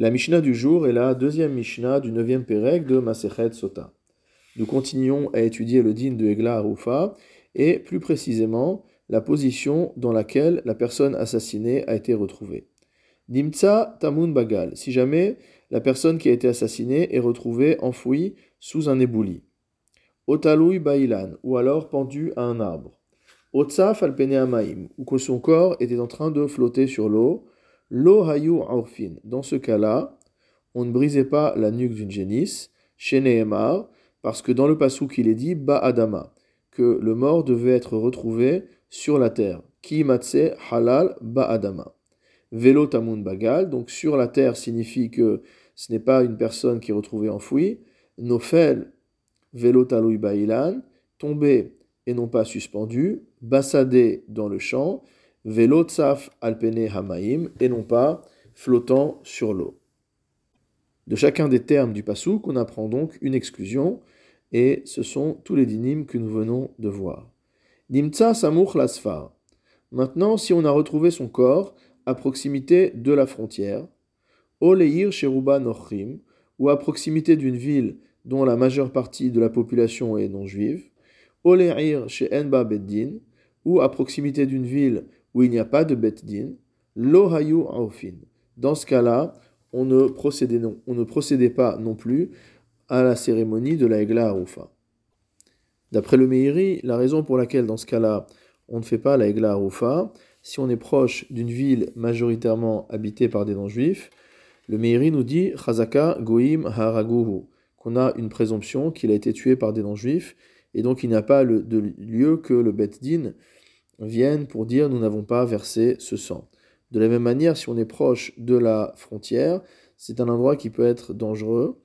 La Mishnah du jour est la deuxième Mishnah du neuvième Pérec de Masechet Sota. Nous continuons à étudier le din de Egla Arufa et plus précisément la position dans laquelle la personne assassinée a été retrouvée. Nimtsa Tamun Bagal, si jamais la personne qui a été assassinée est retrouvée enfouie sous un éboulis. Otalui Bailan, ou alors pendu à un arbre. Otsaf Alpene Amaim, ou que son corps était en train de flotter sur l'eau. Dans ce cas-là, on ne brisait pas la nuque d'une génisse, chez Nehemar, parce que dans le passou qu'il est dit, Ba Adama, que le mort devait être retrouvé sur la terre. Ki halal ba Adama. Velo bagal, donc sur la terre signifie que ce n'est pas une personne qui est retrouvée enfouie. Nofel velo talui bailan, tombé et non pas suspendu. Bassadé dans le champ. Velo tsaf alpene et non pas flottant sur l'eau. De chacun des termes du pasouk, on apprend donc une exclusion, et ce sont tous les dynimes que nous venons de voir. Nimtsa lasfar. Maintenant, si on a retrouvé son corps à proximité de la frontière, Oleir ou à proximité d'une ville dont la majeure partie de la population est non juive, Oleir Beddin, ou à proximité d'une ville où il n'y a pas de Beddin, Lohayu Aufin. Dans ce cas-là, on ne, procédait non, on ne procédait pas non plus à la cérémonie de la Egla Arufa. D'après le Meiri, la raison pour laquelle dans ce cas-là on ne fait pas la Egla Arufa, si on est proche d'une ville majoritairement habitée par des non-juifs, le Meiri nous dit Chazaka Goim Haraguhu, qu'on a une présomption qu'il a été tué par des non-juifs, et donc il n'y a pas de lieu que le Bet Din vienne pour dire nous n'avons pas versé ce sang. De la même manière, si on est proche de la frontière, c'est un endroit qui peut être dangereux,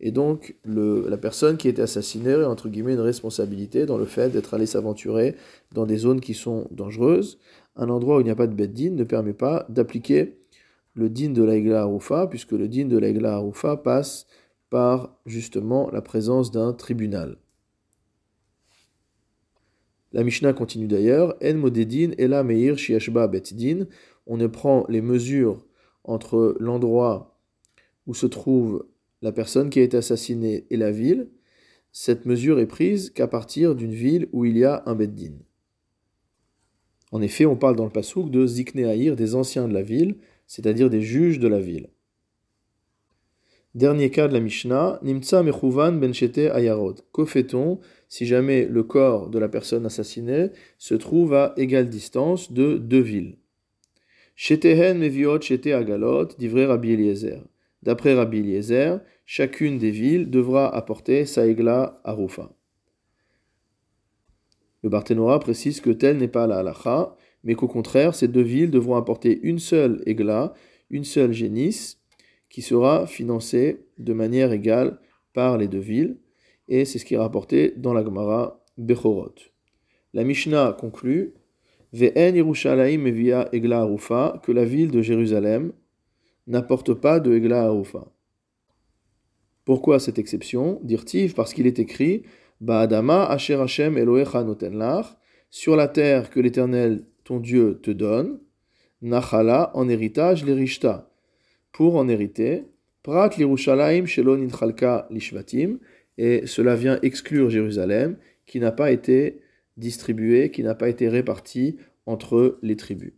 et donc, le, la personne qui a été assassinée a entre guillemets une responsabilité dans le fait d'être allé s'aventurer dans des zones qui sont dangereuses. Un endroit où il n'y a pas de bête din ne permet pas d'appliquer le din de l'Aigla Arufa, puisque le din de l'Aigla Arufa passe par justement la présence d'un tribunal. La Mishnah continue d'ailleurs En modedin ela meir shiashba. On ne prend les mesures entre l'endroit où se trouve la personne qui a été assassinée et la ville, cette mesure est prise qu'à partir d'une ville où il y a un beddin. En effet, on parle dans le pasouk de Zikneahir, des anciens de la ville, c'est-à-dire des juges de la ville. Dernier cas de la Mishnah, Nimtsa Mechuvan Benchete Ayarod. Que fait-on si jamais le corps de la personne assassinée se trouve à égale distance de deux villes? Shetehen Meviot Shete Agalot, Rabbi Eliezer. D'après Rabbi Eliezer, chacune des villes devra apporter sa égla à Rufa. Le Barthénora précise que tel n'est pas la halacha, mais qu'au contraire, ces deux villes devront apporter une seule égla, une seule génisse, qui sera financée de manière égale par les deux villes, et c'est ce qui est rapporté dans la Gemara Bechorot. La Mishnah conclut Ve'en Yerushalayim via Egla Arufa, que la ville de Jérusalem n'apporte pas de Egla Arufa. Pourquoi cette exception? Dirtiv, parce qu'il est écrit Ba'adama Asher Hashem Elohecha sur la terre que l'Éternel, ton Dieu, te donne, Nachala, en héritage, l'Erishta, pour en hériter, Prat l'Irushalayim Shelon Inchalka Lishvatim, et cela vient exclure Jérusalem, qui n'a pas été distribué, qui n'a pas été réparti entre les tribus.